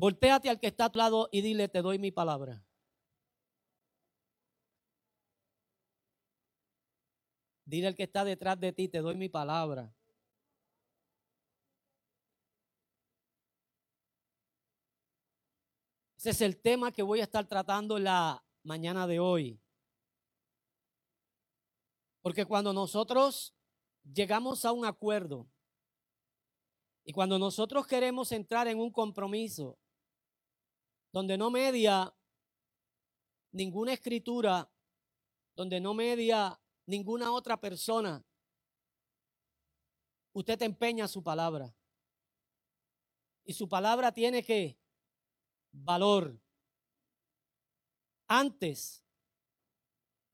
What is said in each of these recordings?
Voltéate al que está a tu lado y dile, te doy mi palabra. Dile al que está detrás de ti, te doy mi palabra. Ese es el tema que voy a estar tratando la mañana de hoy. Porque cuando nosotros llegamos a un acuerdo y cuando nosotros queremos entrar en un compromiso donde no media ninguna escritura, donde no media ninguna otra persona, usted te empeña su palabra. Y su palabra tiene que valor. Antes,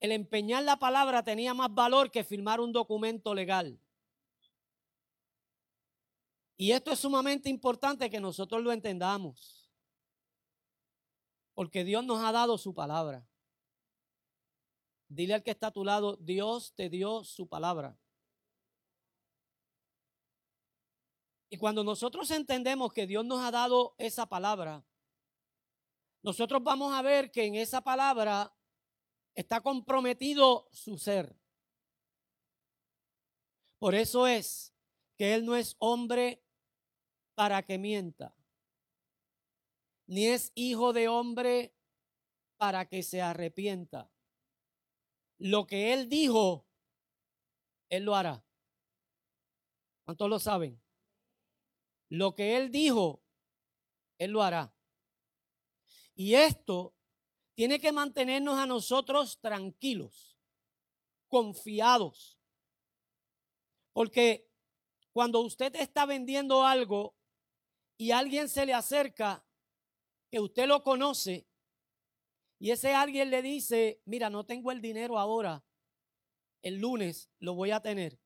el empeñar la palabra tenía más valor que firmar un documento legal. Y esto es sumamente importante que nosotros lo entendamos. Porque Dios nos ha dado su palabra. Dile al que está a tu lado, Dios te dio su palabra. Y cuando nosotros entendemos que Dios nos ha dado esa palabra, nosotros vamos a ver que en esa palabra está comprometido su ser. Por eso es que Él no es hombre para que mienta, ni es hijo de hombre para que se arrepienta. Lo que Él dijo, Él lo hará. ¿Cuántos lo saben? Lo que Él dijo, Él lo hará. Y esto tiene que mantenernos a nosotros tranquilos, confiados. Porque cuando usted está vendiendo algo y alguien se le acerca, que usted lo conoce, y ese alguien le dice, mira, no tengo el dinero ahora, el lunes lo voy a tener.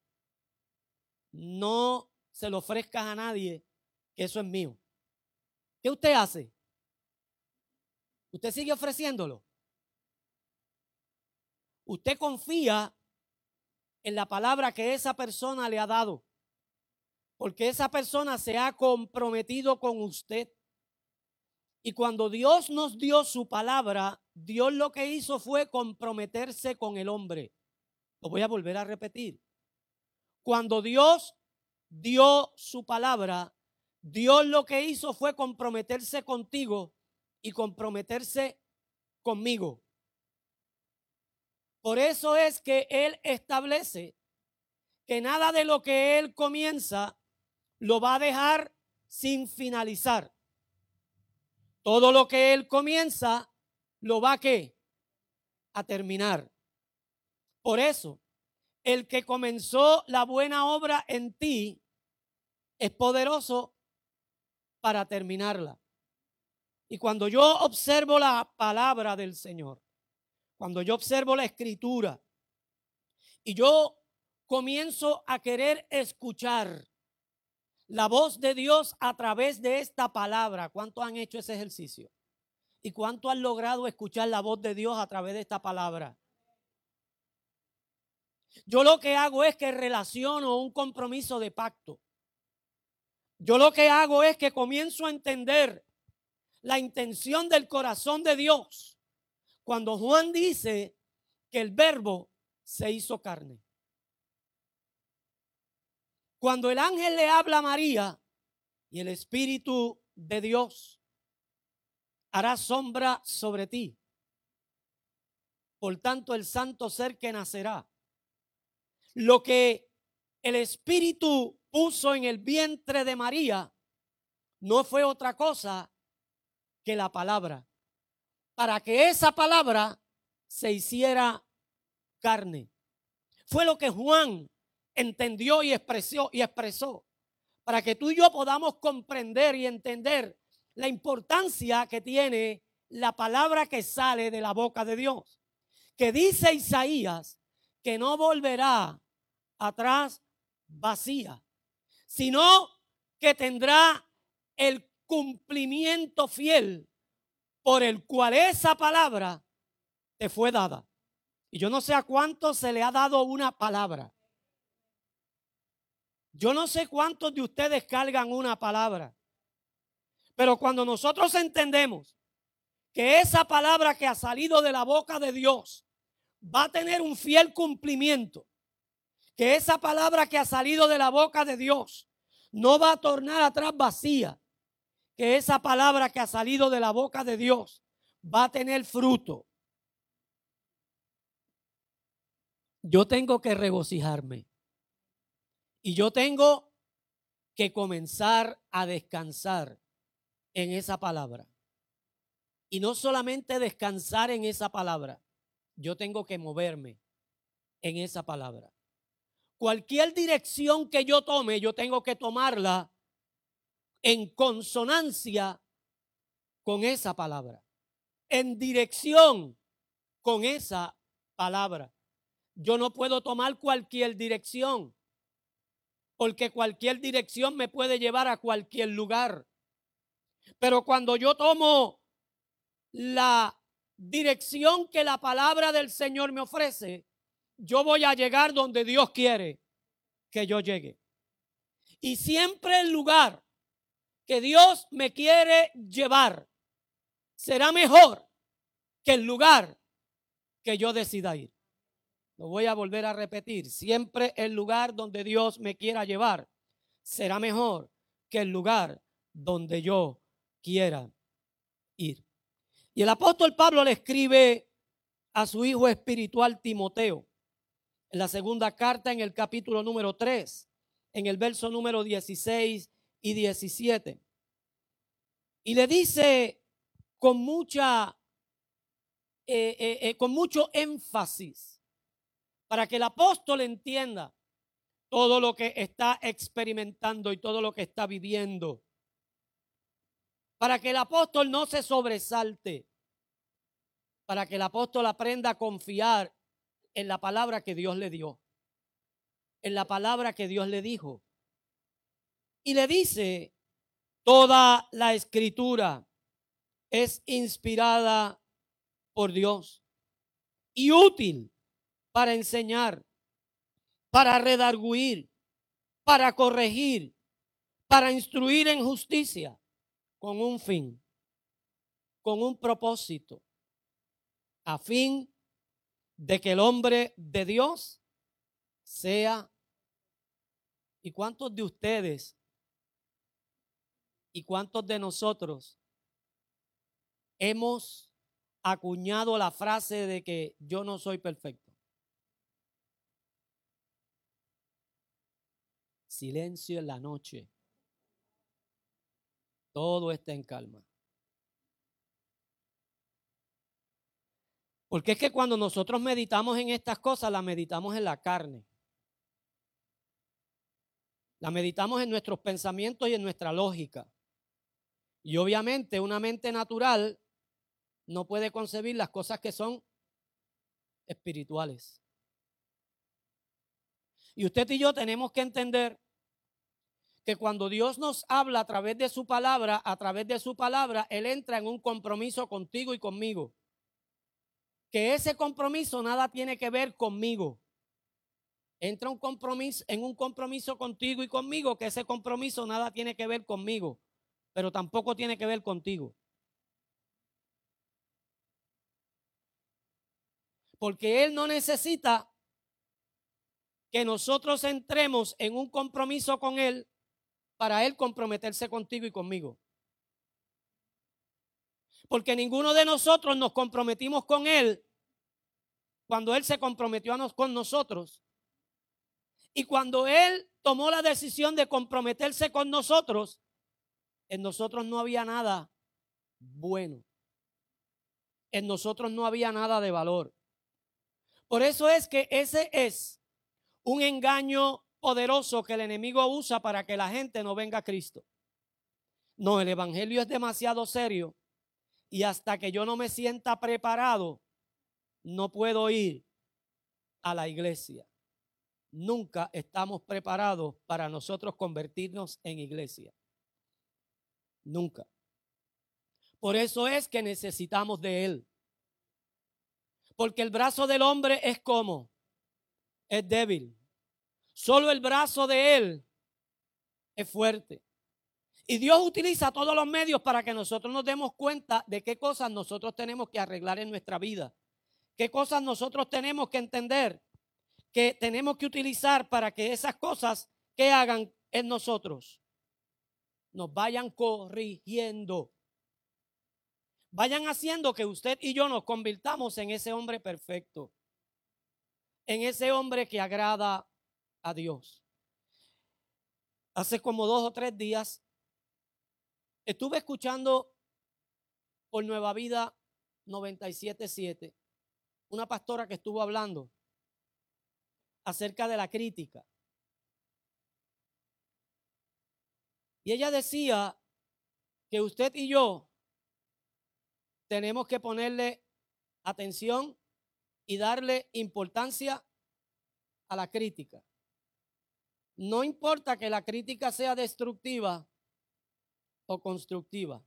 No se lo ofrezcas a nadie, que eso es mío. ¿Qué usted hace? Usted sigue ofreciéndolo. Usted confía en la palabra que esa persona le ha dado. Porque esa persona se ha comprometido con usted. Y cuando Dios nos dio su palabra, Dios lo que hizo fue comprometerse con el hombre. Lo voy a volver a repetir. Cuando Dios dio su palabra, Dios lo que hizo fue comprometerse contigo y comprometerse conmigo. Por eso es que Él establece que nada de lo que Él comienza lo va a dejar sin finalizar. Todo lo que Él comienza lo va a qué? A terminar. Por eso, el que comenzó la buena obra en ti es poderoso para terminarla. Y cuando yo observo la palabra del Señor, cuando yo observo la escritura y yo comienzo a querer escuchar la voz de Dios a través de esta palabra, ¿cuántos han hecho ese ejercicio? ¿Y cuánto han logrado escuchar la voz de Dios a través de esta palabra? Yo lo que hago es que relaciono un compromiso de pacto. Yo lo que hago es que comienzo a entender la intención del corazón de Dios cuando Juan dice que el verbo se hizo carne. Cuando el ángel le habla a María y el Espíritu de Dios hará sombra sobre ti. Por tanto, el santo ser que nacerá, lo que el Espíritu puso en el vientre de María no fue otra cosa que la palabra, para que esa palabra se hiciera carne. Fue lo que Juan entendió y expresó y expresó para que tú y yo podamos comprender y entender la importancia que tiene la palabra que sale de la boca de Dios. Que dice Isaías que no volverá atrás vacía, sino que tendrá el cumplimiento fiel por el cual esa palabra te fue dada. Y yo no sé a cuánto se le ha dado una palabra. Yo no sé cuántos de ustedes cargan una palabra. Pero cuando nosotros entendemos que esa palabra que ha salido de la boca de Dios va a tener un fiel cumplimiento, que esa palabra que ha salido de la boca de Dios no va a tornar atrás vacía, que esa palabra que ha salido de la boca de Dios va a tener fruto. Yo tengo que regocijarme y yo tengo que comenzar a descansar en esa palabra. Y no solamente descansar en esa palabra, yo tengo que moverme en esa palabra. Cualquier dirección que yo tome, yo tengo que tomarla en consonancia con esa palabra, en dirección con esa palabra. Yo no puedo tomar cualquier dirección, porque cualquier dirección me puede llevar a cualquier lugar. Pero cuando yo tomo la dirección que la palabra del Señor me ofrece, yo voy a llegar donde Dios quiere que yo llegue. Y siempre el lugar que Dios me quiere llevar será mejor que el lugar que yo decida ir. Lo voy a volver a repetir. Siempre el lugar donde Dios me quiera llevar será mejor que el lugar donde yo quiera ir. Y el apóstol Pablo le escribe a su hijo espiritual Timoteo en la segunda carta en el capítulo número 3, en el verso número 16 y 17. Y le dice con mucha, eh, eh, eh, con mucho énfasis, para que el apóstol entienda todo lo que está experimentando y todo lo que está viviendo. Para que el apóstol no se sobresalte, para que el apóstol aprenda a confiar en la palabra que Dios le dio, en la palabra que Dios le dijo. Y le dice, toda la escritura es inspirada por Dios y útil para enseñar, para redarguir, para corregir, para instruir en justicia con un fin, con un propósito, a fin de que el hombre de Dios sea. ¿Y cuántos de ustedes y cuántos de nosotros hemos acuñado la frase de que yo no soy perfecto? Silencio en la noche todo está en calma. Porque es que cuando nosotros meditamos en estas cosas, las meditamos en la carne. La meditamos en nuestros pensamientos y en nuestra lógica. Y obviamente una mente natural no puede concebir las cosas que son espirituales. Y usted y yo tenemos que entender que cuando Dios nos habla a través de su palabra, a través de su palabra, Él entra en un compromiso contigo y conmigo. Que ese compromiso nada tiene que ver conmigo. Entra un compromiso, en un compromiso contigo y conmigo, que ese compromiso nada tiene que ver conmigo, pero tampoco tiene que ver contigo. Porque Él no necesita que nosotros entremos en un compromiso con Él para Él comprometerse contigo y conmigo. Porque ninguno de nosotros nos comprometimos con Él cuando Él se comprometió con nosotros. Y cuando Él tomó la decisión de comprometerse con nosotros, en nosotros no había nada bueno. En nosotros no había nada de valor. Por eso es que ese es un engaño poderoso que el enemigo usa para que la gente no venga a Cristo. No, el Evangelio es demasiado serio y hasta que yo no me sienta preparado, no puedo ir a la iglesia. Nunca estamos preparados para nosotros convertirnos en iglesia. Nunca. Por eso es que necesitamos de Él. Porque el brazo del hombre es como, es débil. Solo el brazo de Él es fuerte. Y Dios utiliza todos los medios para que nosotros nos demos cuenta de qué cosas nosotros tenemos que arreglar en nuestra vida. Qué cosas nosotros tenemos que entender que tenemos que utilizar para que esas cosas que hagan en nosotros nos vayan corrigiendo. Vayan haciendo que usted y yo nos convirtamos en ese hombre perfecto, en ese hombre que agrada a Dios. Hace como dos o tres días estuve escuchando por Nueva Vida 977 una pastora que estuvo hablando acerca de la crítica. Y ella decía que usted y yo tenemos que ponerle atención y darle importancia a la crítica. No importa que la crítica sea destructiva o constructiva.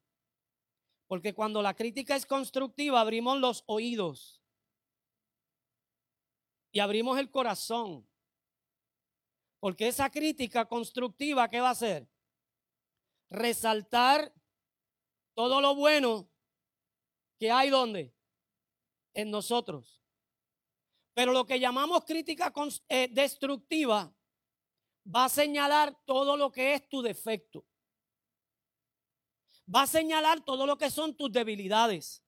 Porque cuando la crítica es constructiva, abrimos los oídos y abrimos el corazón. Porque esa crítica constructiva, ¿qué va a hacer? Resaltar todo lo bueno que hay donde? En nosotros. Pero lo que llamamos crítica eh, destructiva va a señalar todo lo que es tu defecto. Va a señalar todo lo que son tus debilidades.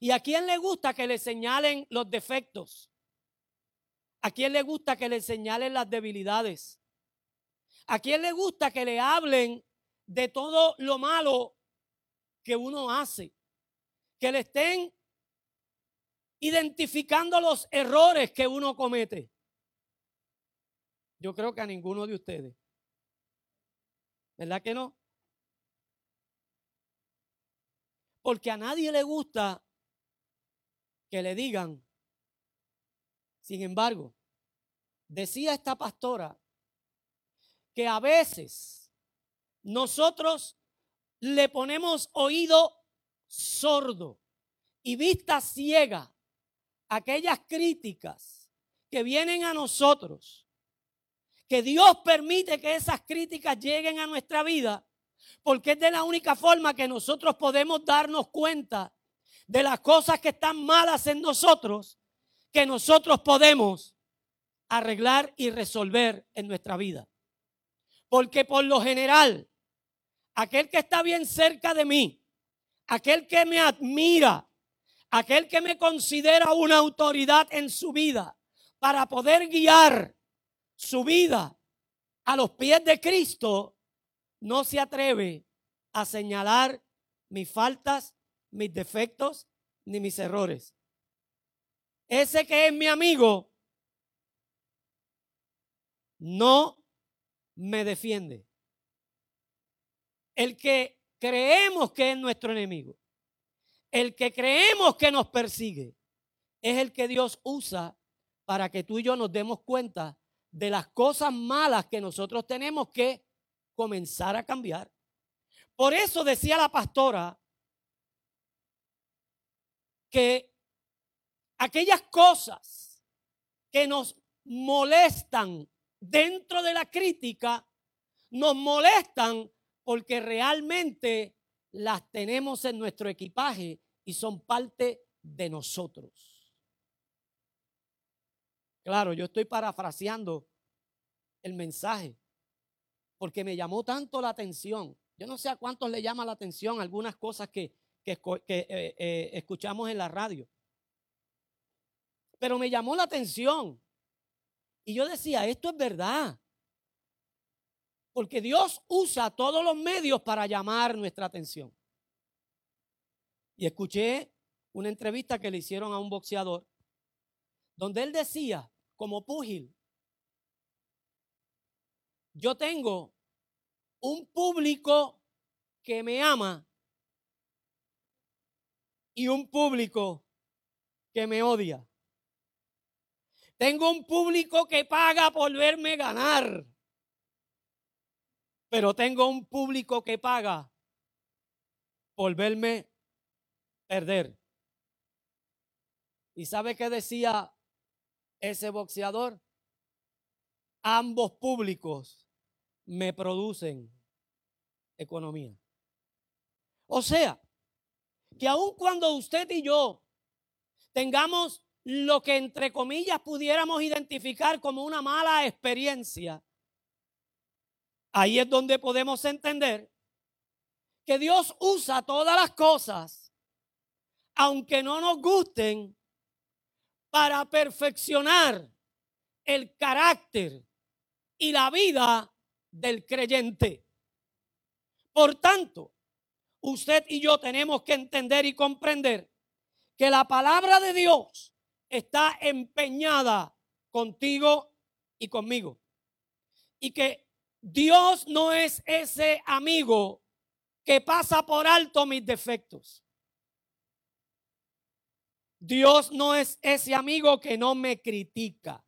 ¿Y a quién le gusta que le señalen los defectos? ¿A quién le gusta que le señalen las debilidades? ¿A quién le gusta que le hablen de todo lo malo que uno hace? Que le estén identificando los errores que uno comete. Yo creo que a ninguno de ustedes. ¿Verdad que no? Porque a nadie le gusta que le digan sin embargo, decía esta pastora que a veces nosotros le ponemos oído sordo y vista ciega a aquellas críticas que vienen a nosotros, que Dios permite que esas críticas lleguen a nuestra vida, porque es de la única forma que nosotros podemos darnos cuenta de las cosas que están malas en nosotros que nosotros podemos arreglar y resolver en nuestra vida. Porque por lo general, aquel que está bien cerca de mí, aquel que me admira, aquel que me considera una autoridad en su vida para poder guiar su vida a los pies de Cristo, no se atreve a señalar mis faltas, mis defectos ni mis errores. Ese que es mi amigo no me defiende. El que creemos que es nuestro enemigo, el que creemos que nos persigue, es el que Dios usa para que tú y yo nos demos cuenta de las cosas malas que nosotros tenemos que comenzar a cambiar. Por eso decía la pastora que aquellas cosas que nos molestan dentro de la crítica, nos molestan porque realmente las tenemos en nuestro equipaje y son parte de nosotros. Claro, yo estoy parafraseando el mensaje porque me llamó tanto la atención. Yo no sé a cuántos le llama la atención algunas cosas que, que, eh, eh, escuchamos en la radio. Pero me llamó la atención. Y yo decía, esto es verdad. Porque Dios usa todos los medios para llamar nuestra atención. Y escuché una entrevista que le hicieron a un boxeador, donde él decía, como púgil, yo tengo un público que me ama y un público que me odia. Tengo un público que paga por verme ganar. Pero tengo un público que paga por verme perder. ¿Y sabe qué decía ese boxeador? Ambos públicos me producen economía. O sea, que aun cuando usted y yo tengamos lo que entre comillas pudiéramos identificar como una mala experiencia, ahí es donde podemos entender que Dios usa todas las cosas, aunque no nos gusten, para perfeccionar el carácter y la vida del creyente. Por tanto, usted y yo tenemos que entender y comprender que la palabra de Dios está empeñada contigo y conmigo. Y que Dios no es ese amigo que pasa por alto mis defectos. Dios no es ese amigo que no me critica.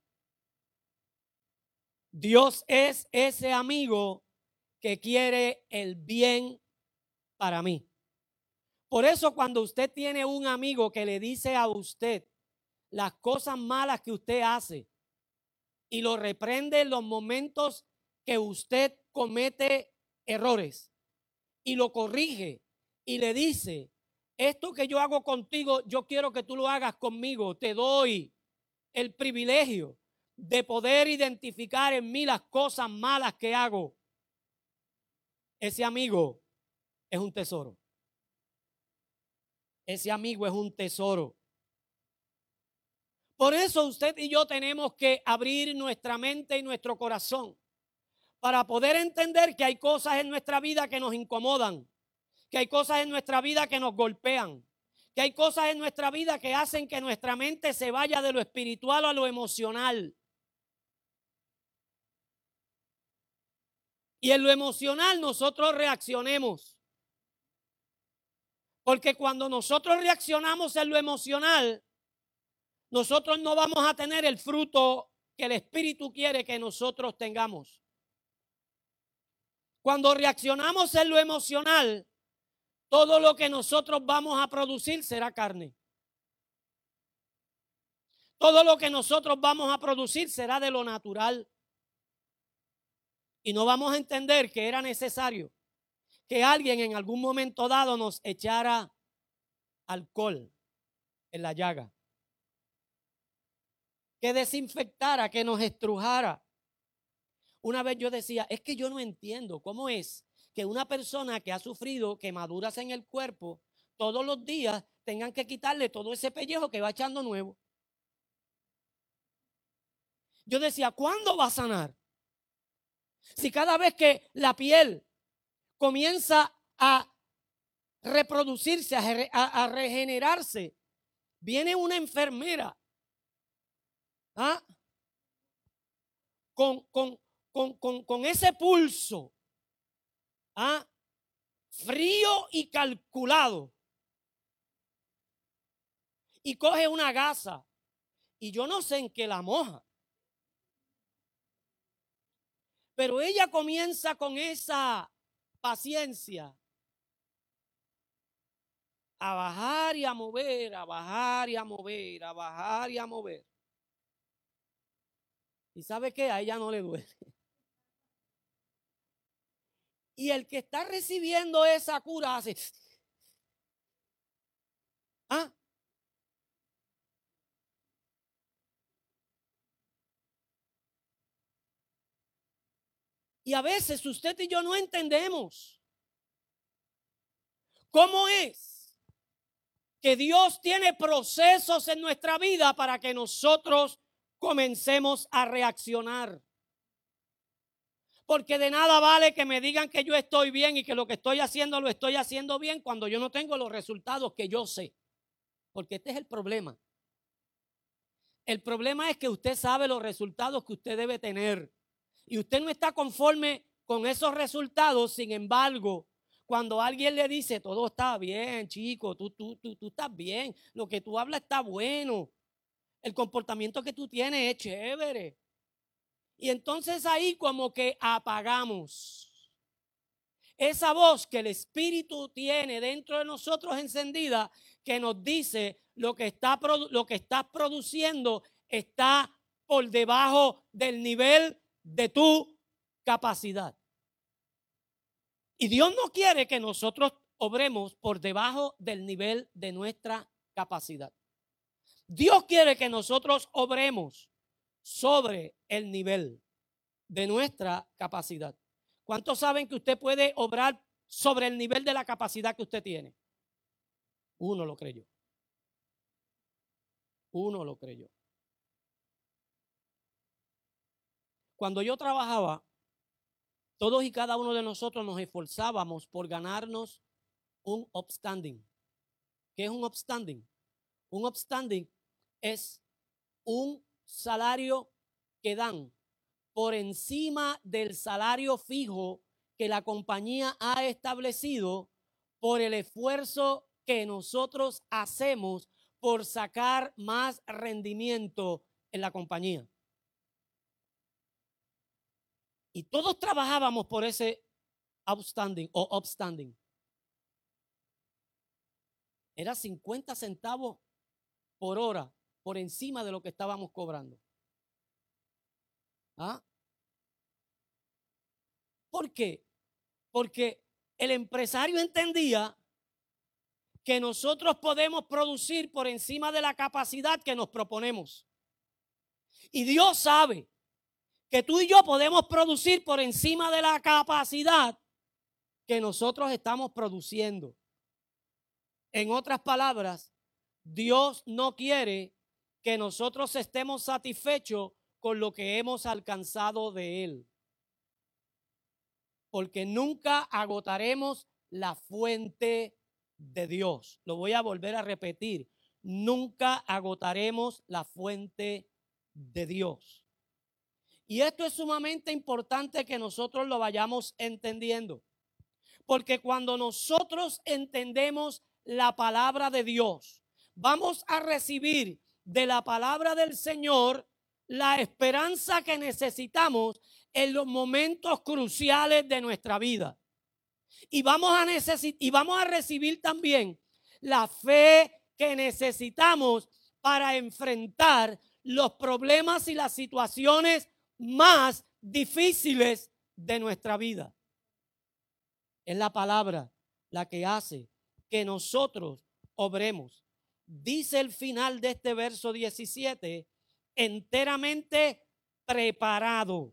Dios es ese amigo que quiere el bien para mí. Por eso cuando usted tiene un amigo que le dice a usted las cosas malas que usted hace y lo reprende en los momentos que usted comete errores y lo corrige y le dice, esto que yo hago contigo, yo quiero que tú lo hagas conmigo, te doy el privilegio de poder identificar en mí las cosas malas que hago. Ese amigo es un tesoro. Ese amigo es un tesoro. Por eso usted y yo tenemos que abrir nuestra mente y nuestro corazón para poder entender que hay cosas en nuestra vida que nos incomodan, que hay cosas en nuestra vida que nos golpean, que hay cosas en nuestra vida que hacen que nuestra mente se vaya de lo espiritual a lo emocional. Y en lo emocional nosotros reaccionemos. Porque cuando nosotros reaccionamos en lo emocional, nosotros no vamos a tener el fruto que el Espíritu quiere que nosotros tengamos. Cuando reaccionamos en lo emocional, todo lo que nosotros vamos a producir será carne. Todo lo que nosotros vamos a producir será de lo natural. Y no vamos a entender que era necesario que alguien en algún momento dado nos echara alcohol en la llaga. Que desinfectara, que nos estrujara. Una vez yo decía, es que yo no entiendo cómo es que una persona que ha sufrido quemaduras en el cuerpo todos los días tengan que quitarle todo ese pellejo que va echando nuevo. Yo decía, ¿cuándo va a sanar? Si cada vez que la piel comienza a reproducirse, a, regenerarse, viene una enfermera ¿ah? con, con, con, ese pulso ¿ah? frío y calculado. Y coge una gasa. Y yo no sé en qué la moja. Pero ella comienza con esa paciencia a bajar y a mover, a bajar y a mover, a bajar y a mover. ¿Y sabe qué? A ella no le duele. Y el que está recibiendo esa cura hace... ¿Ah? Y a veces usted y yo no entendemos cómo es que Dios tiene procesos en nuestra vida para que nosotros comencemos a reaccionar. Porque de nada vale que me digan que yo estoy bien y que lo que estoy haciendo lo estoy haciendo bien cuando yo no tengo los resultados que yo sé. Porque este es el problema. El problema es que usted sabe los resultados que usted debe tener. Y usted no está conforme con esos resultados. Sin embargo, cuando alguien le dice, todo está bien, chico, tú, tú, tú, tú estás bien, lo que tú hablas está bueno, el comportamiento que tú tienes es chévere. Y entonces ahí como que apagamos esa voz que el Espíritu tiene dentro de nosotros encendida que nos dice lo que, está, lo que estás produciendo está por debajo del nivel de tu capacidad. Y Dios no quiere que nosotros obremos por debajo del nivel de nuestra capacidad. Dios quiere que nosotros obremos sobre el nivel de nuestra capacidad. ¿Cuántos saben que usted puede obrar sobre el nivel de la capacidad que usted tiene? Uno lo creyó. Uno lo creyó. Cuando yo trabajaba, todos y cada uno de nosotros nos esforzábamos por ganarnos un upstanding. ¿Qué es un upstanding? Un upstanding es un salario que dan por encima del salario fijo que la compañía ha establecido por el esfuerzo que nosotros hacemos por sacar más rendimiento en la compañía. Y todos trabajábamos por ese outstanding o upstanding. Era 50 centavos por hora por encima de lo que estábamos cobrando. ¿Ah? ¿Por qué? Porque el empresario entendía que nosotros podemos producir por encima de la capacidad que nos proponemos. Y Dios sabe que tú y yo podemos producir por encima de la capacidad que nosotros estamos produciendo. En otras palabras, Dios no quiere que nosotros estemos satisfechos con lo que hemos alcanzado de Él. Porque nunca agotaremos la fuente de Dios. Lo voy a volver a repetir. Nunca agotaremos la fuente de Dios. Y esto es sumamente importante que nosotros lo vayamos entendiendo. Porque cuando nosotros entendemos la palabra de Dios, vamos a recibir de la palabra del Señor la esperanza que necesitamos en los momentos cruciales de nuestra vida. Y vamos a y vamos a recibir también la fe que necesitamos para enfrentar los problemas y las situaciones más difíciles de nuestra vida. Es la palabra la que hace que nosotros obremos. Dice el final de este verso 17, enteramente preparado.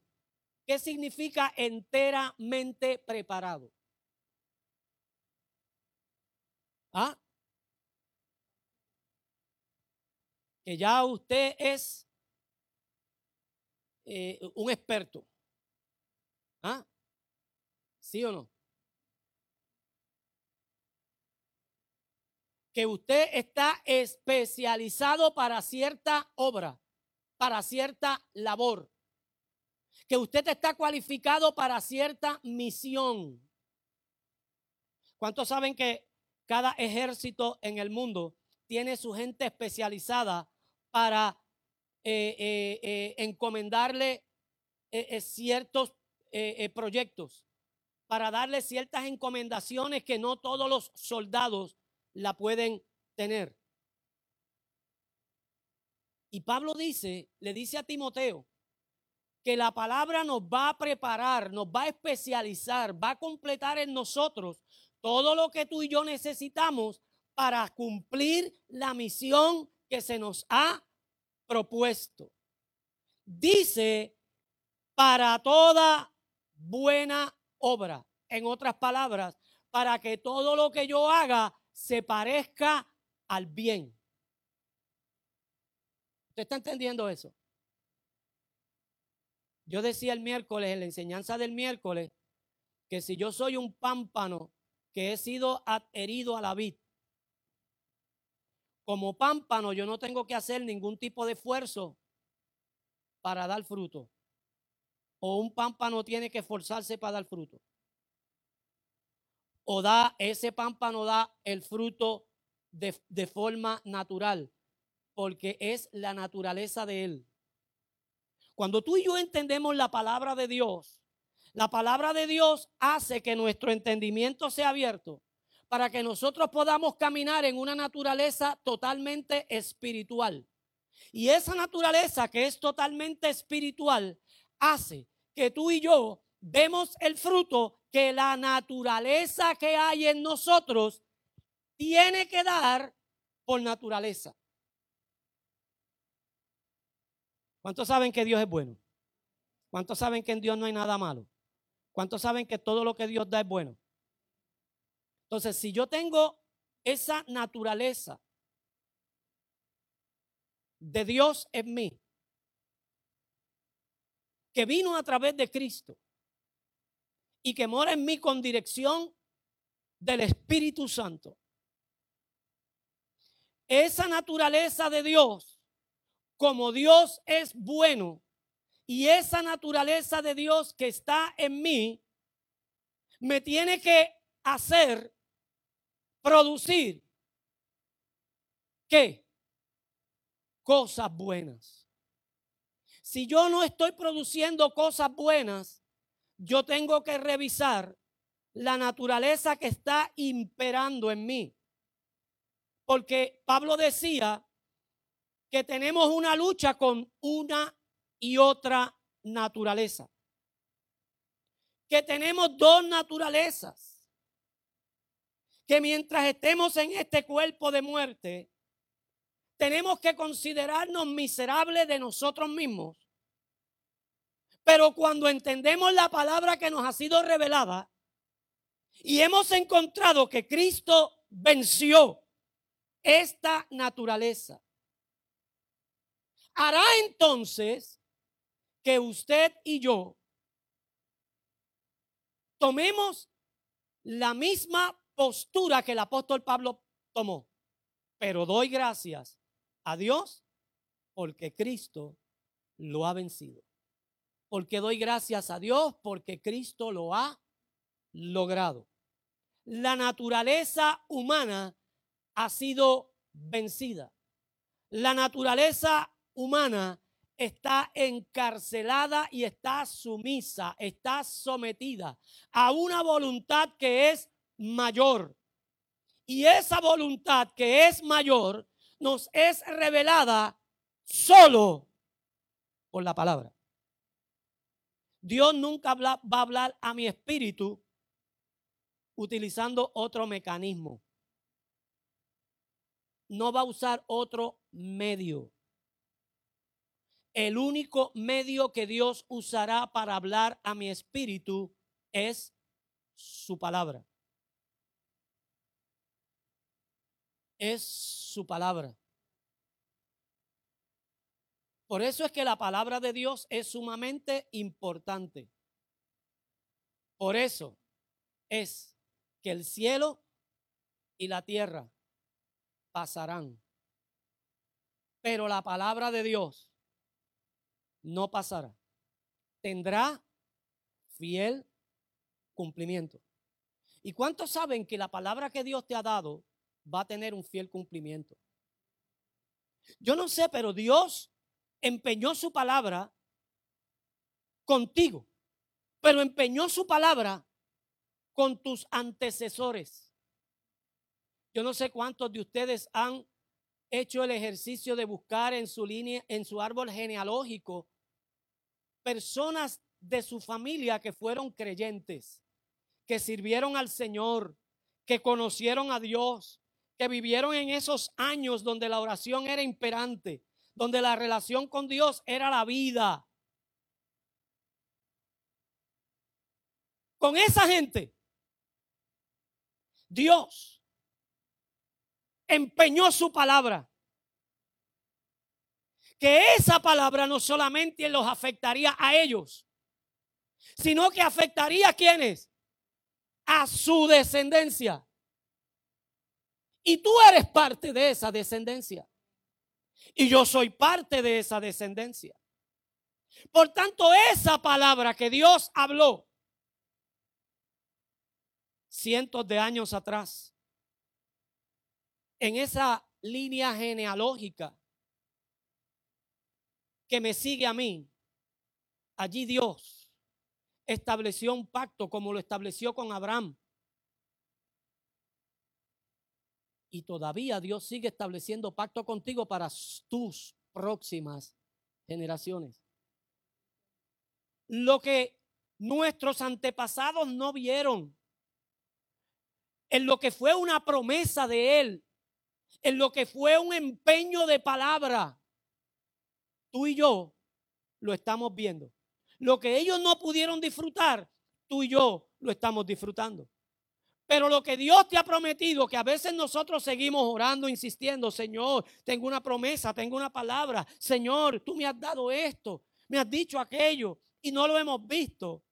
¿Qué significa enteramente preparado? ¿Ah? Que ya usted es eh, un experto. ¿Ah? ¿Sí o no? Que usted está especializado para cierta obra, para cierta labor. Que usted está cualificado para cierta misión. ¿Cuántos saben que cada ejército en el mundo tiene su gente especializada para eh, eh, eh, encomendarle ciertos proyectos, para darle ciertas encomendaciones que no todos los soldados la pueden tener. Y Pablo dice, le dice a Timoteo, que la palabra nos va a preparar, nos va a especializar, va a completar en nosotros todo lo que tú y yo necesitamos para cumplir la misión que se nos ha propuesto. Dice, para toda buena obra. En otras palabras, para que todo lo que yo haga se parezca al bien. ¿Usted está entendiendo eso? Yo decía el miércoles, en la enseñanza del miércoles, que si yo soy un pámpano que he sido adherido a la vid. Como pámpano yo no tengo que hacer ningún tipo de esfuerzo para dar fruto. O un pámpano tiene que esforzarse para dar fruto. O da, ese pámpano da el fruto de, de forma natural, porque es la naturaleza de él. Cuando tú y yo entendemos la palabra de Dios, la palabra de Dios hace que nuestro entendimiento sea abierto para que nosotros podamos caminar en una naturaleza totalmente espiritual. Y esa naturaleza que es totalmente espiritual hace que tú y yo vemos el fruto que la naturaleza que hay en nosotros tiene que dar por naturaleza. ¿Cuántos saben que Dios es bueno? ¿Cuántos saben que en Dios no hay nada malo? ¿Cuántos saben que todo lo que Dios da es bueno? Entonces, si yo tengo esa naturaleza de Dios en mí, que vino a través de Cristo y que mora en mí con dirección del Espíritu Santo. Esa naturaleza de Dios, como Dios es bueno, y esa naturaleza de Dios que está en mí, me tiene que hacer producir ¿qué? Cosas buenas. Si yo no estoy produciendo cosas buenas, yo tengo que revisar la naturaleza que está imperando en mí. Porque Pablo decía que tenemos una lucha con una y otra naturaleza. Que tenemos dos naturalezas que mientras estemos en este cuerpo de muerte, tenemos que considerarnos miserables de nosotros mismos. Pero cuando entendemos la palabra que nos ha sido revelada y hemos encontrado que Cristo venció esta naturaleza, hará entonces que usted y yo tomemos la misma postura que el apóstol Pablo tomó. Pero doy gracias a Dios porque Cristo lo ha vencido. Porque doy gracias a Dios porque Cristo lo ha logrado. La naturaleza humana ha sido vencida. La naturaleza humana está encarcelada y está sumisa, está sometida a una voluntad que es mayor. Y esa voluntad que es mayor nos es revelada solo por la palabra. Dios nunca va a hablar a mi espíritu utilizando otro mecanismo. No va a usar otro medio. El único medio que Dios usará para hablar a mi espíritu es su palabra. es su palabra. Por eso es que la palabra de Dios es sumamente importante. Por eso es que el cielo y la tierra pasarán. Pero la palabra de Dios no pasará. Tendrá fiel cumplimiento. ¿Y cuántos saben que la palabra que Dios te ha dado va a tener un fiel cumplimiento. Yo no sé, pero Dios empeñó su palabra contigo, pero empeñó su palabra con tus antecesores. Yo no sé cuántos de ustedes han hecho el ejercicio de buscar en su línea, en su árbol genealógico, personas de su familia que fueron creyentes, que sirvieron al Señor, que conocieron a Dios, que vivieron en esos años donde la oración era imperante, donde la relación con Dios era la vida. Con esa gente, Dios empeñó su palabra. Que esa palabra no solamente los afectaría a ellos, sino que afectaría a quienes? A su descendencia. Y tú eres parte de esa descendencia. Y yo soy parte de esa descendencia. Por tanto, esa palabra que Dios habló cientos de años atrás, en esa línea genealógica que me sigue a mí, allí Dios estableció un pacto como lo estableció con Abraham, Y todavía Dios sigue estableciendo pacto contigo para tus próximas generaciones. Lo que nuestros antepasados no vieron, en lo que fue una promesa de Él, en lo que fue un empeño de palabra, tú y yo lo estamos viendo. Lo que ellos no pudieron disfrutar, tú y yo lo estamos disfrutando. Pero lo que Dios te ha prometido, que a veces nosotros seguimos orando, insistiendo, Señor, tengo una promesa, tengo una palabra, Señor, tú me has dado esto, me has dicho aquello y no lo hemos visto.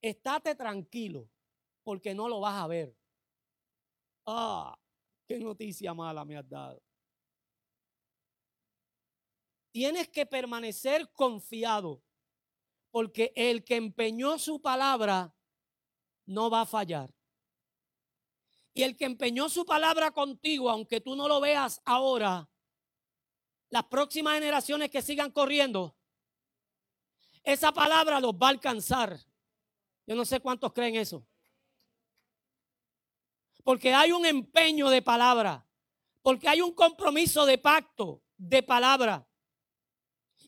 Estate tranquilo, porque no lo vas a ver. Ah, qué noticia mala me has dado. Tienes que permanecer confiado, porque el que empeñó su palabra no va a fallar. Y el que empeñó su palabra contigo, aunque tú no lo veas ahora, las próximas generaciones que sigan corriendo, esa palabra los va a alcanzar. Yo no sé cuántos creen eso. Porque hay un empeño de palabra. Porque hay un compromiso de pacto de palabra.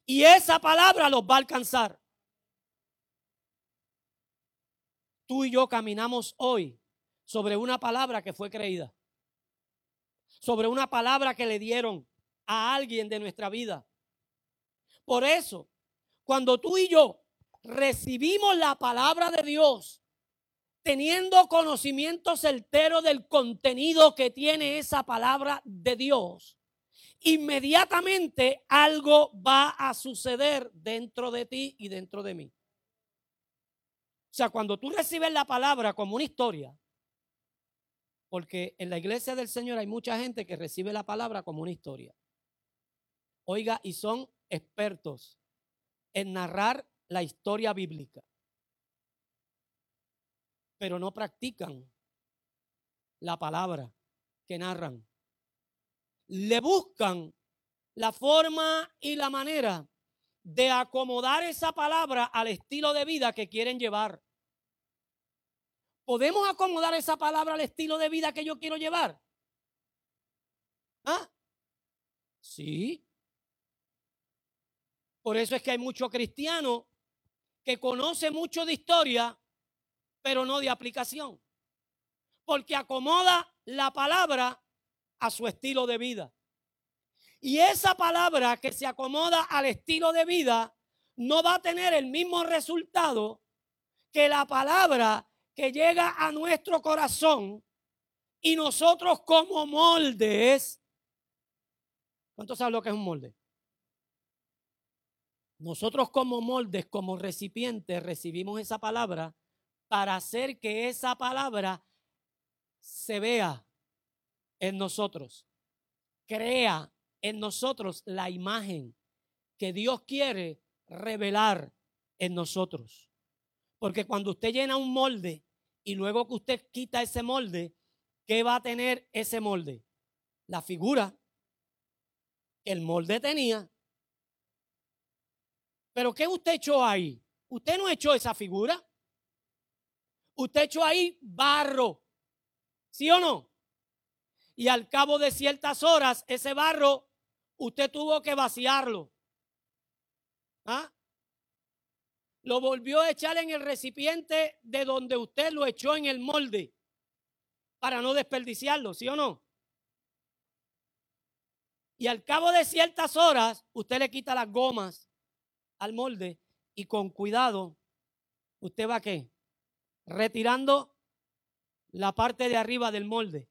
Y esa palabra los va a alcanzar. Tú y yo caminamos hoy sobre una palabra que fue creída. Sobre una palabra que le dieron a alguien de nuestra vida. Por eso, cuando tú y yo recibimos la palabra de Dios, teniendo conocimiento certero del contenido que tiene esa palabra de Dios, inmediatamente algo va a suceder dentro de ti y dentro de mí. O sea, cuando tú recibes la palabra como una historia, porque en la iglesia del Señor hay mucha gente que recibe la palabra como una historia. Oiga, y son expertos en narrar la historia bíblica, pero no practican la palabra que narran. Le buscan la forma y la manera de acomodar esa palabra al estilo de vida que quieren llevar. ¿Podemos acomodar esa palabra al estilo de vida que yo quiero llevar? ¿Ah? Sí. Por eso es que hay muchos cristianos que conocen mucho de historia, pero no de aplicación. Porque acomoda la palabra a su estilo de vida. Y esa palabra que se acomoda al estilo de vida no va a tener el mismo resultado que la palabra que llega a nuestro corazón y nosotros como moldes, ¿cuántos saben lo que es un molde? Nosotros como moldes, como recipientes, recibimos esa palabra para hacer que esa palabra se vea en nosotros, crea en nosotros la imagen que Dios quiere revelar en nosotros. Porque cuando usted llena un molde y luego que usted quita ese molde, ¿qué va a tener ese molde? La figura que el molde tenía. Pero ¿qué usted echó ahí? Usted no echó esa figura. Usted echó ahí barro. ¿Sí o no? Y al cabo de ciertas horas, ese barro, usted tuvo que vaciarlo. ¿Ah? Lo volvió a echar en el recipiente de donde usted lo echó en el molde para no desperdiciarlo, ¿sí o no? Y al cabo de ciertas horas, usted le quita las gomas al molde y con cuidado, usted va qué? Retirando la parte de arriba del molde.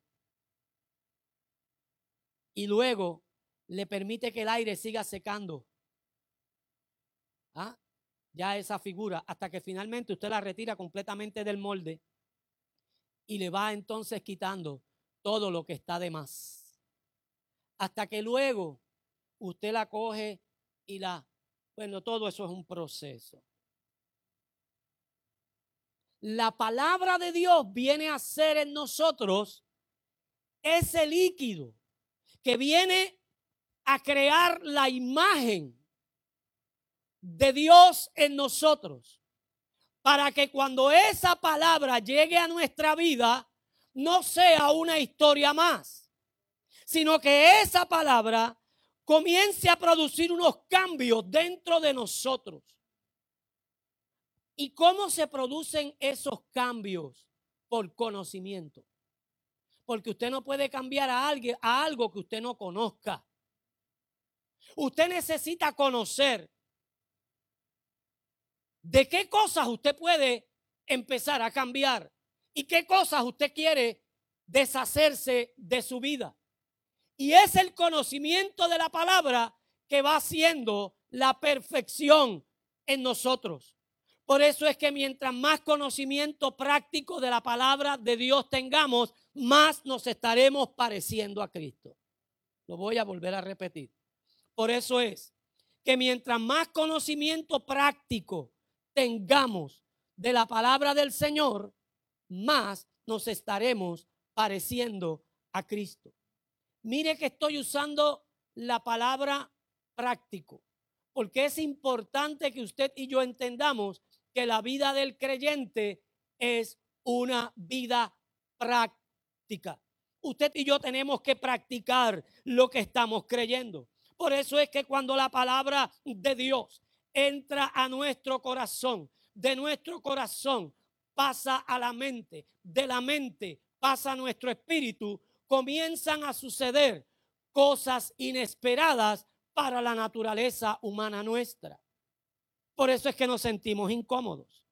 Y luego le permite que el aire siga secando. ¿Ah? Ya esa figura hasta que finalmente usted la retira completamente del molde y le va entonces quitando todo lo que está de más. Hasta que luego usted la coge y la... Bueno, todo eso es un proceso. La palabra de Dios viene a ser en nosotros ese líquido que viene a crear la imagen de Dios en nosotros, para que cuando esa palabra llegue a nuestra vida, no sea una historia más, sino que esa palabra comience a producir unos cambios dentro de nosotros. ¿Y cómo se producen esos cambios? Por conocimiento. Porque usted no puede cambiar a alguien a algo que usted no conozca. Usted necesita conocer de qué cosas usted puede empezar a cambiar y qué cosas usted quiere deshacerse de su vida. Y es el conocimiento de la palabra que va haciendo la perfección en nosotros. Por eso es que mientras más conocimiento práctico de la palabra de Dios tengamos, más nos estaremos pareciendo a Cristo. Lo voy a volver a repetir. Por eso es que mientras más conocimiento práctico tengamos de la palabra del Señor, más nos estaremos pareciendo a Cristo. Mire que estoy usando la palabra práctico, porque es importante que usted y yo entendamos que la vida del creyente es una vida práctica. Usted y yo tenemos que practicar lo que estamos creyendo. Por eso es que cuando la palabra de Dios entra a nuestro corazón, de nuestro corazón pasa a la mente, de la mente pasa a nuestro espíritu, comienzan a suceder cosas inesperadas para la naturaleza humana nuestra. Por eso es que nos sentimos incómodos.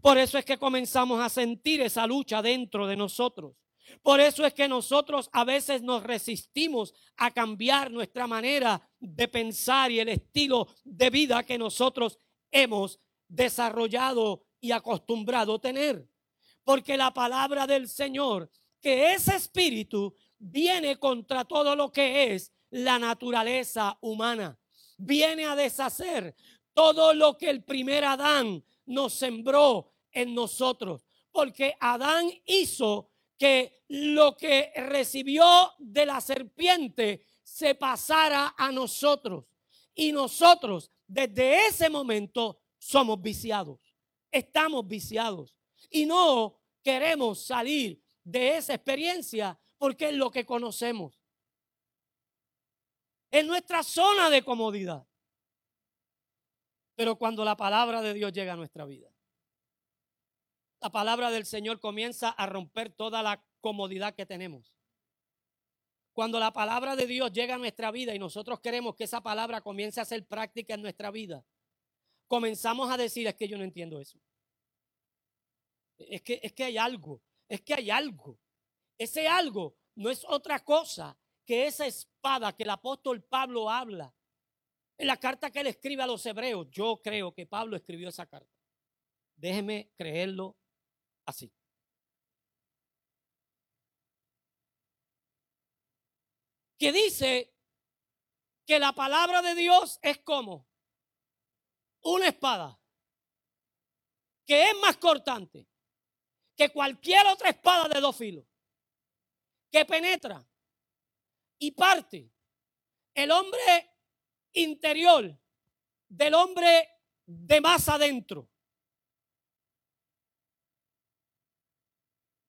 Por eso es que comenzamos a sentir esa lucha dentro de nosotros. Por eso es que nosotros a veces nos resistimos a cambiar nuestra manera de pensar y el estilo de vida que nosotros hemos desarrollado y acostumbrado a tener. Porque la palabra del Señor, que ese espíritu viene contra todo lo que es la naturaleza humana. Viene a deshacer todo lo que el primer Adán nos sembró en nosotros. Porque Adán hizo que lo que recibió de la serpiente se pasara a nosotros. Y nosotros desde ese momento somos viciados. Estamos viciados. Y no queremos salir de esa experiencia porque es lo que conocemos. Es nuestra zona de comodidad. Pero cuando la palabra de Dios llega a nuestra vida, la palabra del Señor comienza a romper toda la comodidad que tenemos. Cuando la palabra de Dios llega a nuestra vida y nosotros queremos que esa palabra comience a ser práctica en nuestra vida, comenzamos a decir, es que yo no entiendo eso. Es que, es que hay algo, es que hay algo. Ese algo no es otra cosa que esa espada que el apóstol Pablo habla en la carta que él escribe a los hebreos, yo creo que Pablo escribió esa carta. Déjeme creerlo así. Que dice que la palabra de Dios es como una espada que es más cortante que cualquier otra espada de dos filos, que penetra y parte el hombre interior del hombre de más adentro.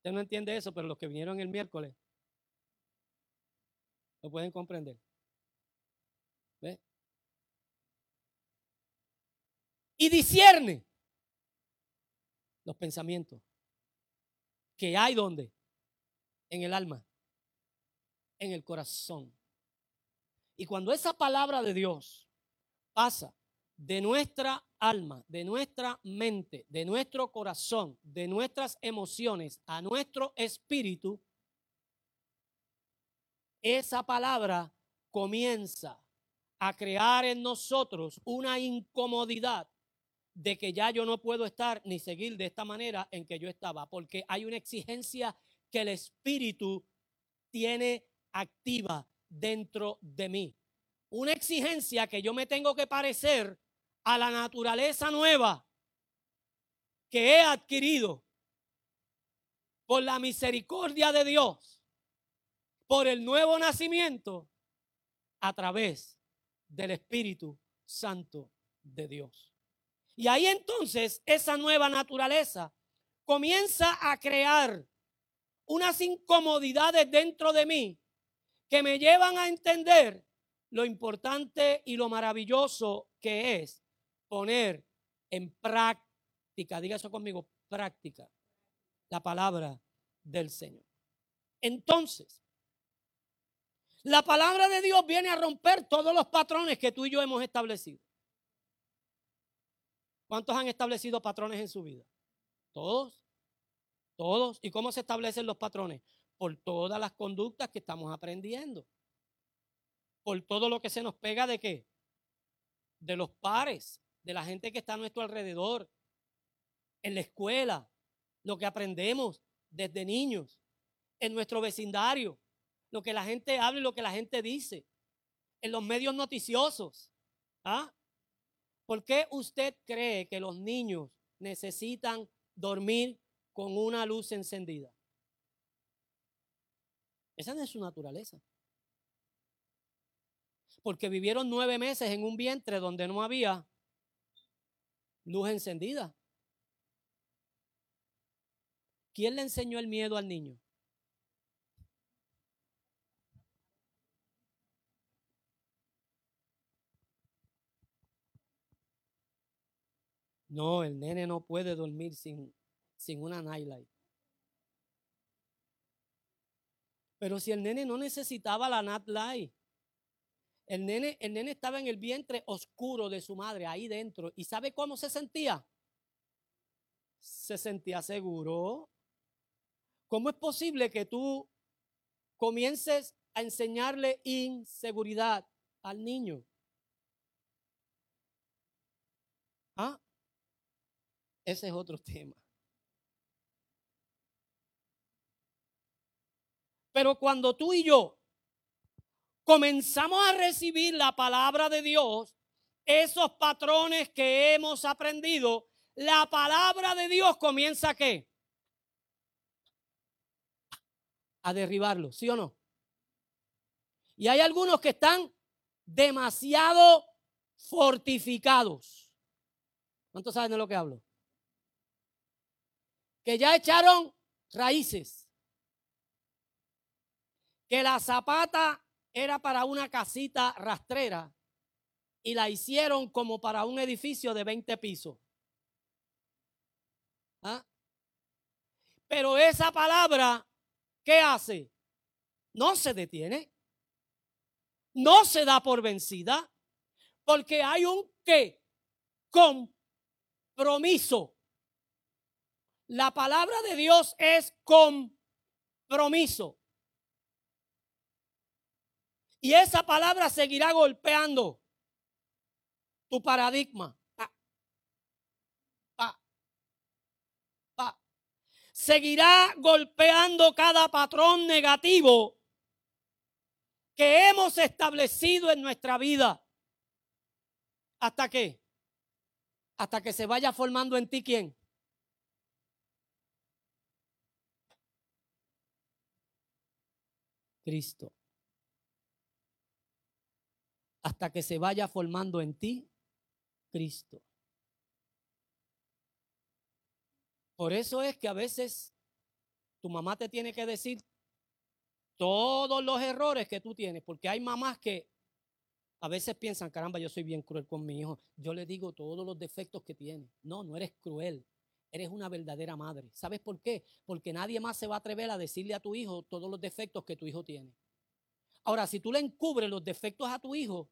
Usted no entiende eso, pero los que vinieron el miércoles lo pueden comprender. ¿Ve? Y discierne los pensamientos que hay donde? En el alma, en el corazón. Y cuando esa palabra de Dios pasa de nuestra alma, de nuestra mente, de nuestro corazón, de nuestras emociones a nuestro espíritu, esa palabra comienza a crear en nosotros una incomodidad de que ya yo no puedo estar ni seguir de esta manera en que yo estaba, porque hay una exigencia que el espíritu tiene activa dentro de mí. Una exigencia que yo me tengo que parecer a la naturaleza nueva que he adquirido por la misericordia de Dios, por el nuevo nacimiento a través del Espíritu Santo de Dios. Y ahí entonces esa nueva naturaleza comienza a crear unas incomodidades dentro de mí que me llevan a entender lo importante y lo maravilloso que es poner en práctica diga eso conmigo, práctica, la palabra del Señor. Entonces, la palabra de Dios viene a romper todos los patrones que tú y yo hemos establecido. ¿Cuántos han establecido patrones en su vida? Todos. Todos. ¿Y cómo se establecen los patrones? Por todas las conductas que estamos aprendiendo. Por todo lo que se nos pega de qué? De los pares, de la gente que está a nuestro alrededor, en la escuela, lo que aprendemos desde niños, en nuestro vecindario, lo que la gente habla y lo que la gente dice, en los medios noticiosos. ¿Ah? ¿Por qué usted cree que los niños necesitan dormir con una luz encendida? Esa no es su naturaleza. Porque vivieron nueve meses en un vientre donde no había luz encendida. ¿Quién le enseñó el miedo al niño? No, el nene no puede dormir sin, sin una nightlight. Pero si el nene no necesitaba la nightlight, el nene, el nene estaba en el vientre oscuro de su madre, ahí dentro. ¿Y sabe cómo se sentía? Se sentía seguro. ¿Cómo es posible que tú comiences a enseñarle inseguridad al niño? ¿Ah? Ese es otro tema. Pero cuando tú y yo comenzamos a recibir la palabra de Dios, esos patrones que hemos aprendido, la palabra de Dios comienza qué? A derribarlo, ¿sí o no? Y hay algunos que están demasiado fortificados. ¿Cuántos saben de lo que hablo? que ya echaron raíces, que la zapata era para una casita rastrera y la hicieron como para un edificio de 20 pisos. ¿Ah? Pero esa palabra, ¿qué hace? No se detiene. No se da por vencida. Porque hay un qué? Compromiso. La palabra de Dios es compromiso. Y esa palabra seguirá golpeando tu paradigma. Seguirá golpeando cada patrón negativo que hemos establecido en nuestra vida. ¿Hasta qué? Hasta que se vaya formando en ti quién? Cristo. Hasta que se vaya formando en ti Cristo. Por eso es que a veces tu mamá te tiene que decir todos los errores que tú tienes, porque hay mamás que a veces piensan, caramba, yo soy bien cruel con mi hijo. Yo le digo todos los defectos que tiene. No, no eres cruel. Eres una verdadera madre. ¿Sabes por qué? Porque nadie más se va a atrever a decirle a tu hijo todos los defectos que tu hijo tiene. Ahora, si tú le encubres los defectos a tu hijo,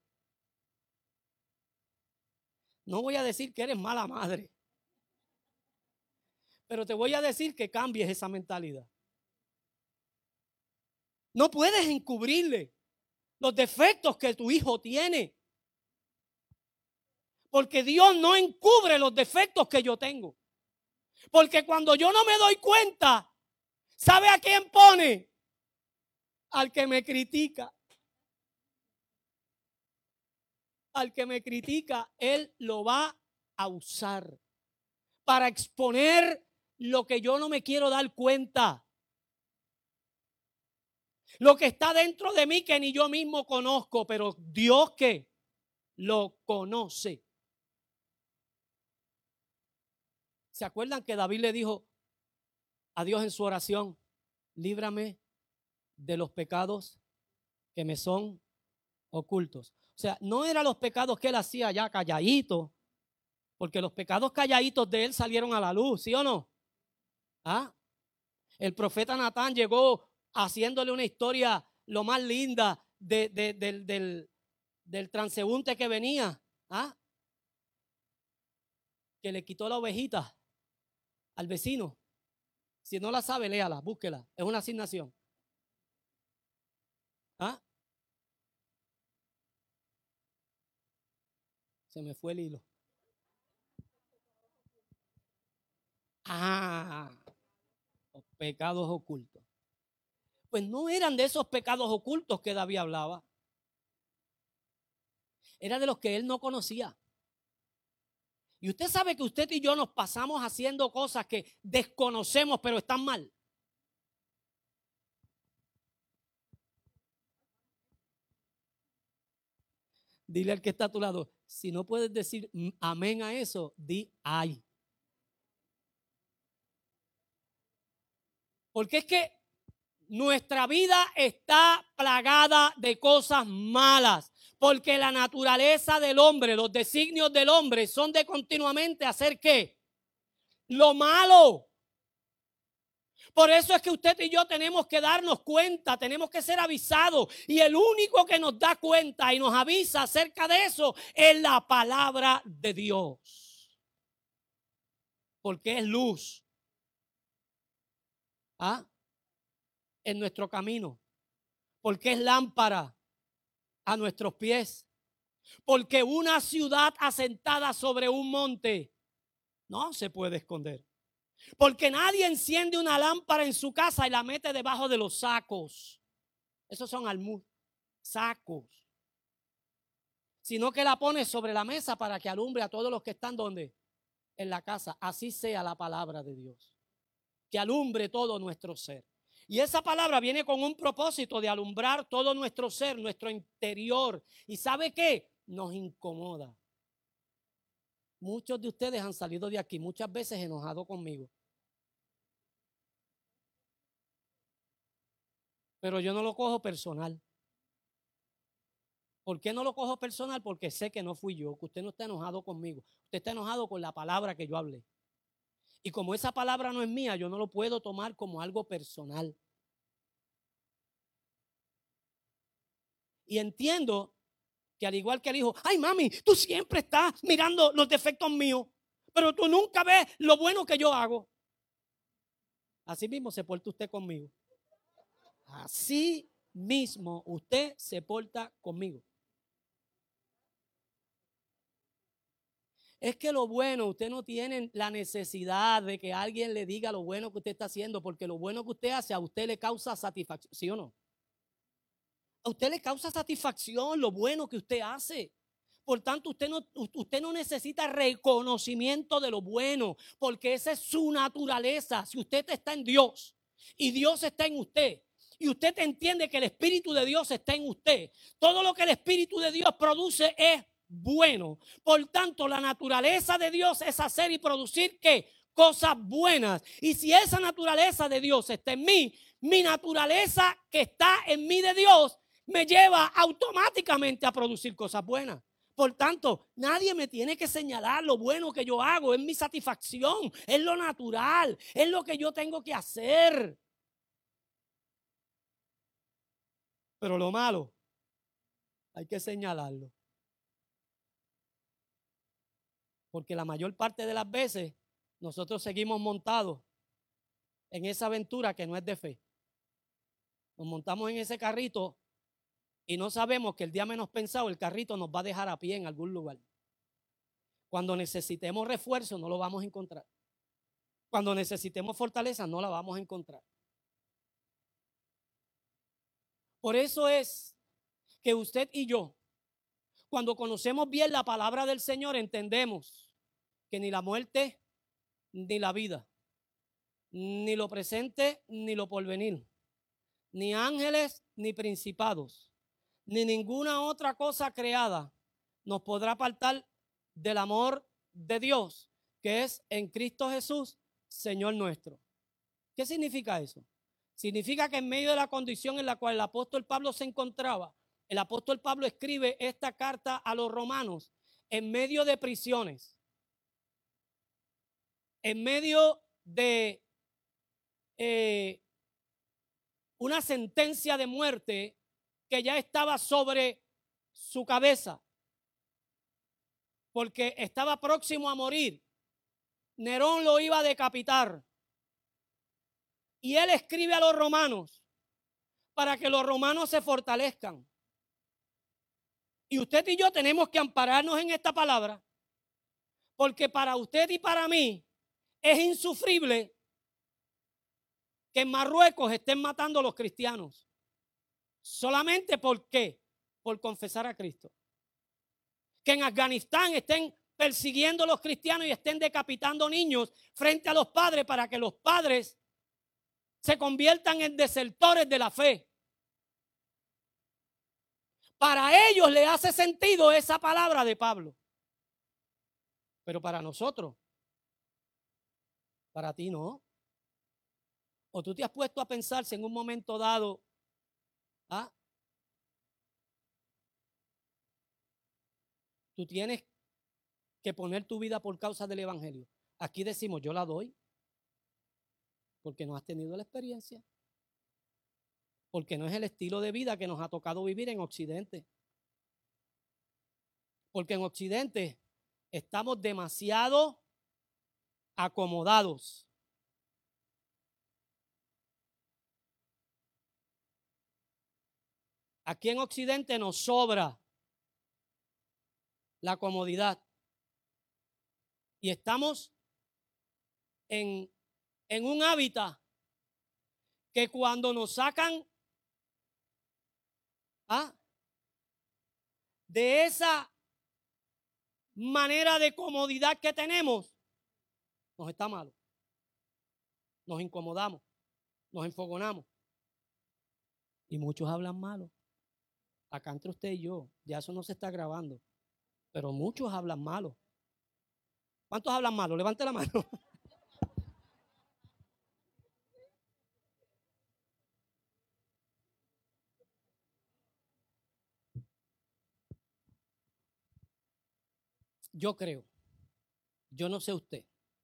no voy a decir que eres mala madre, pero te voy a decir que cambies esa mentalidad. No puedes encubrirle los defectos que tu hijo tiene. Porque Dios no encubre los defectos que yo tengo. Porque cuando yo no me doy cuenta, ¿sabe a quién pone? Al que me critica. Al que me critica, él lo va a usar para exponer lo que yo no me quiero dar cuenta. Lo que está dentro de mí que ni yo mismo conozco, pero Dios que lo conoce. ¿Se acuerdan que David le dijo a Dios en su oración, líbrame de los pecados que me son ocultos? O sea, no eran los pecados que él hacía ya calladito, Porque los pecados calladitos de él salieron a la luz, ¿sí o no? ¿Ah? El profeta Natán llegó haciéndole una historia lo más linda del, del transeúnte que venía. ¿Ah? Que le quitó la ovejita al vecino. Si no la sabe, léala, búsquela. Es una asignación. ¿Ah? Se me fue el hilo. Ah, los pecados ocultos. Pues no eran de esos pecados ocultos que David hablaba. Era de los que él no conocía. Y usted sabe que usted y yo nos pasamos haciendo cosas que desconocemos pero están mal. Dile al que está a tu lado, si no puedes decir amén a eso, di ay. Porque es que nuestra vida está plagada de cosas malas. Porque la naturaleza del hombre, los designios del hombre son de continuamente hacer qué? Lo malo. Por eso es que usted y yo tenemos que darnos cuenta, tenemos que ser avisados. Y el único que nos da cuenta y nos avisa acerca de eso es la palabra de Dios. Porque es luz. ¿Ah? En nuestro camino. Porque es lámpara a nuestros pies. Porque una ciudad asentada sobre un monte no se puede esconder. Porque nadie enciende una lámpara en su casa y la mete debajo de los sacos. Esos son almud, sacos. Sino que la pone sobre la mesa para que alumbre a todos los que están donde? En la casa. Así sea la palabra de Dios. Que alumbre todo nuestro ser. Y esa palabra viene con un propósito de alumbrar todo nuestro ser, nuestro interior. ¿Y sabe qué? Nos incomoda. Muchos de ustedes han salido de aquí muchas veces enojados conmigo. Pero yo no lo cojo personal. ¿Por qué no lo cojo personal? Porque sé que no fui yo, que usted no está enojado conmigo. Usted está enojado con la palabra que yo hablé. Y como esa palabra no es mía, yo no lo puedo tomar como algo personal. Y entiendo que al igual que el hijo, ay mami, tú siempre estás mirando los defectos míos, pero tú nunca ves lo bueno que yo hago. Así mismo se porta usted conmigo. Así mismo usted se porta conmigo. Es que lo bueno, usted no tiene la necesidad de que alguien le diga lo bueno que usted está haciendo, porque lo bueno que usted hace a usted le causa satisfacción, ¿sí o no? A usted le causa satisfacción lo bueno que usted hace. Por tanto, usted no, usted no necesita reconocimiento de lo bueno, porque esa es su naturaleza. Si usted está en Dios y Dios está en usted, y usted entiende que el Espíritu de Dios está en usted, todo lo que el Espíritu de Dios produce es bueno. Por tanto, la naturaleza de Dios es hacer y producir qué? Cosas buenas. Y si esa naturaleza de Dios está en mí, mi naturaleza que está en mí de Dios me lleva automáticamente a producir cosas buenas. Por tanto, nadie me tiene que señalar lo bueno que yo hago, es mi satisfacción, es lo natural, es lo que yo tengo que hacer. Pero lo malo, hay que señalarlo. Porque la mayor parte de las veces nosotros seguimos montados en esa aventura que no es de fe. Nos montamos en ese carrito y no sabemos que el día menos pensado el carrito nos va a dejar a pie en algún lugar. Cuando necesitemos refuerzo no lo vamos a encontrar. Cuando necesitemos fortaleza no la vamos a encontrar. Por eso es que usted y yo, cuando conocemos bien la palabra del Señor, entendemos que ni la muerte, ni la vida, ni lo presente, ni lo porvenir, ni ángeles, ni principados, ni ninguna otra cosa creada nos podrá apartar del amor de Dios, que es en Cristo Jesús, Señor nuestro. ¿Qué significa eso? Significa que en medio de la condición en la cual el apóstol Pablo se encontraba, el apóstol Pablo escribe esta carta a los romanos en medio de prisiones, en medio de eh, una sentencia de muerte que ya estaba sobre su cabeza, porque estaba próximo a morir. Nerón lo iba a decapitar. Y él escribe a los romanos para que los romanos se fortalezcan. Y usted y yo tenemos que ampararnos en esta palabra, porque para usted y para mí es insufrible que en Marruecos estén matando a los cristianos. Solamente por qué? Por confesar a Cristo. Que en Afganistán estén persiguiendo a los cristianos y estén decapitando niños frente a los padres para que los padres se conviertan en desertores de la fe. Para ellos le hace sentido esa palabra de Pablo. Pero para nosotros, para ti no. O tú te has puesto a pensar si en un momento dado, ¿ah? Tú tienes que poner tu vida por causa del Evangelio. Aquí decimos, yo la doy, porque no has tenido la experiencia, porque no es el estilo de vida que nos ha tocado vivir en Occidente. Porque en Occidente estamos demasiado acomodados. Aquí en Occidente nos sobra la comodidad. Y estamos en, en un hábitat que cuando nos sacan ¿ah? de esa manera de comodidad que tenemos, nos está malo. Nos incomodamos, nos enfogonamos. Y muchos hablan malo. Acá entre usted y yo, ya eso no se está grabando. Pero muchos hablan malo. ¿Cuántos hablan malo? Levante la mano. Yo creo, yo no sé usted,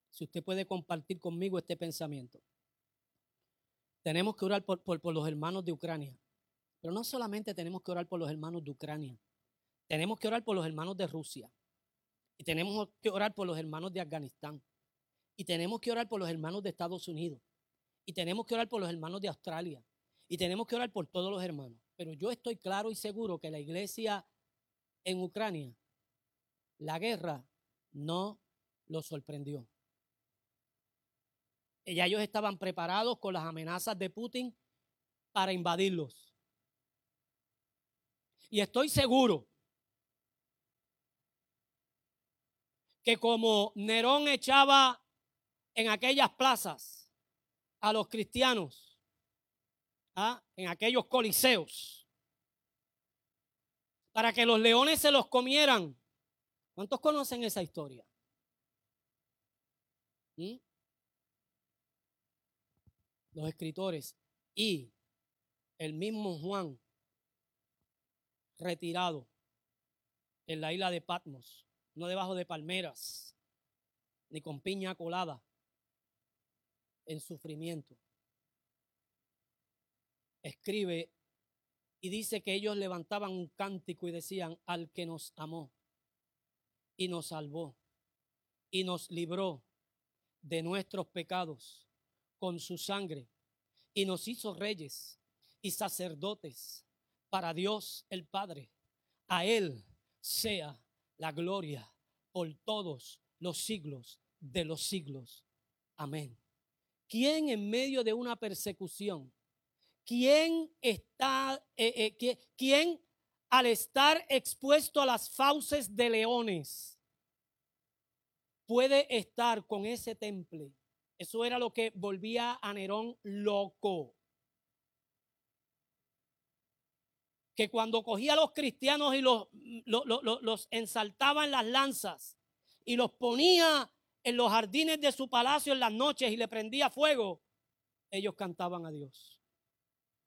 si usted puede compartir conmigo este pensamiento. Tenemos que orar por, los hermanos de Ucrania, pero no solamente tenemos que orar por los hermanos de Ucrania, tenemos que orar por los hermanos de Rusia, y tenemos que orar por los hermanos de Afganistán. Y tenemos que orar por los hermanos de Estados Unidos. Y tenemos que orar por los hermanos de Australia. Y tenemos que orar por todos los hermanos. Pero yo estoy claro y seguro que la iglesia en Ucrania, la guerra no los sorprendió. Ya ellos estaban preparados con las amenazas de Putin para invadirlos. Y estoy seguro que como Nerón echaba en aquellas plazas a los cristianos, ¿ah? en aquellos coliseos, para que los leones se los comieran. ¿Cuántos conocen esa historia? ¿Mm? Los escritores y el mismo Juan retirado en la isla de Patmos no debajo de palmeras, ni con piña colada, en sufrimiento. Escribe y dice que ellos levantaban un cántico y decían, al que nos amó y nos salvó y nos libró de nuestros pecados con su sangre y nos hizo reyes y sacerdotes para Dios el Padre. A Él sea la gloria por todos los siglos de los siglos. Amén. ¿Quién en medio de una persecución? ¿Quién está, eh, eh, quién al estar expuesto a las fauces de leones puede estar con ese temple? Eso era lo que volvía a Nerón loco. Que cuando cogía a los cristianos y los, los, ensaltaba en las lanzas y los ponía en los jardines de su palacio en las noches y le prendía fuego, ellos cantaban a Dios.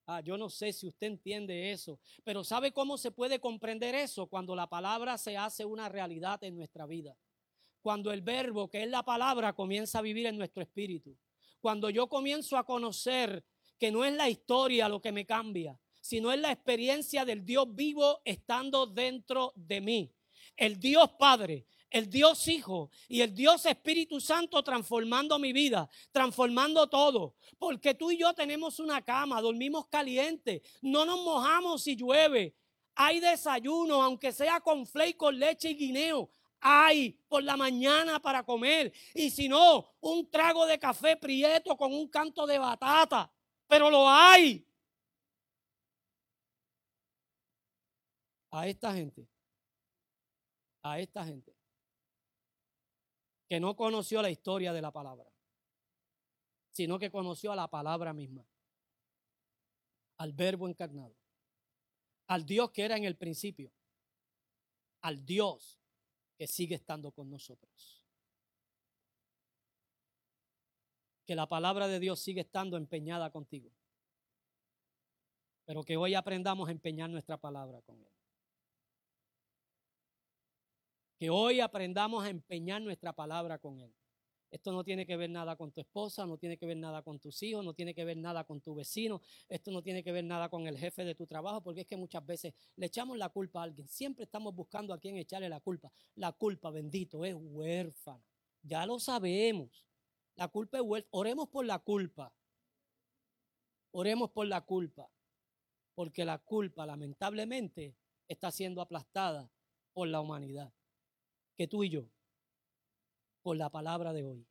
Ah, yo no sé si usted entiende eso, pero ¿sabe cómo se puede comprender eso? Cuando la palabra se hace una realidad en nuestra vida. cuando el verbo, que es la palabra, comienza a vivir en nuestro espíritu. Cuando yo comienzo a conocer que no es la historia lo que me cambia, sino es la experiencia del Dios vivo estando dentro de mí. El Dios Padre, el Dios Hijo y el Dios Espíritu Santo transformando mi vida, transformando todo. Porque tú y yo tenemos una cama, dormimos caliente, no nos mojamos si llueve. Hay desayuno, aunque sea con flake, con leche y guineo. Hay por la mañana para comer. Y si no, un trago de café prieto con un canto de batata. Pero lo hay. A esta gente. A esta gente que no conoció la historia de la palabra, sino que conoció a la palabra misma, al verbo encarnado, al Dios que era en el principio, al Dios que sigue estando con nosotros. Que la palabra de Dios sigue estando empeñada contigo, pero que hoy aprendamos a empeñar nuestra palabra con Él que hoy aprendamos a empeñar nuestra palabra con Él. Esto no tiene que ver nada con tu esposa, no tiene que ver nada con tus hijos, no tiene que ver nada con tu vecino, esto no tiene que ver nada con el jefe de tu trabajo, porque es que muchas veces le echamos la culpa a alguien. Siempre estamos buscando a quién echarle la culpa. La culpa, bendito, es huérfana. Ya lo sabemos. La culpa es huérfana. Oremos por la culpa. Oremos por la culpa. Porque la culpa, lamentablemente, está siendo aplastada por la humanidad que tú y yo, por la palabra de hoy,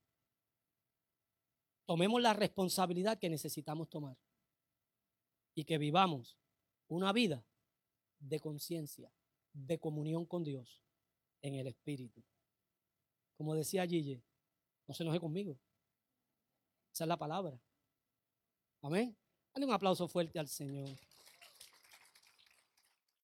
tomemos la responsabilidad que necesitamos tomar y que vivamos una vida de conciencia, de comunión con Dios en el Espíritu. Como decía Gille, no se enoje conmigo. Esa es la palabra. Amén. Dale un aplauso fuerte al Señor.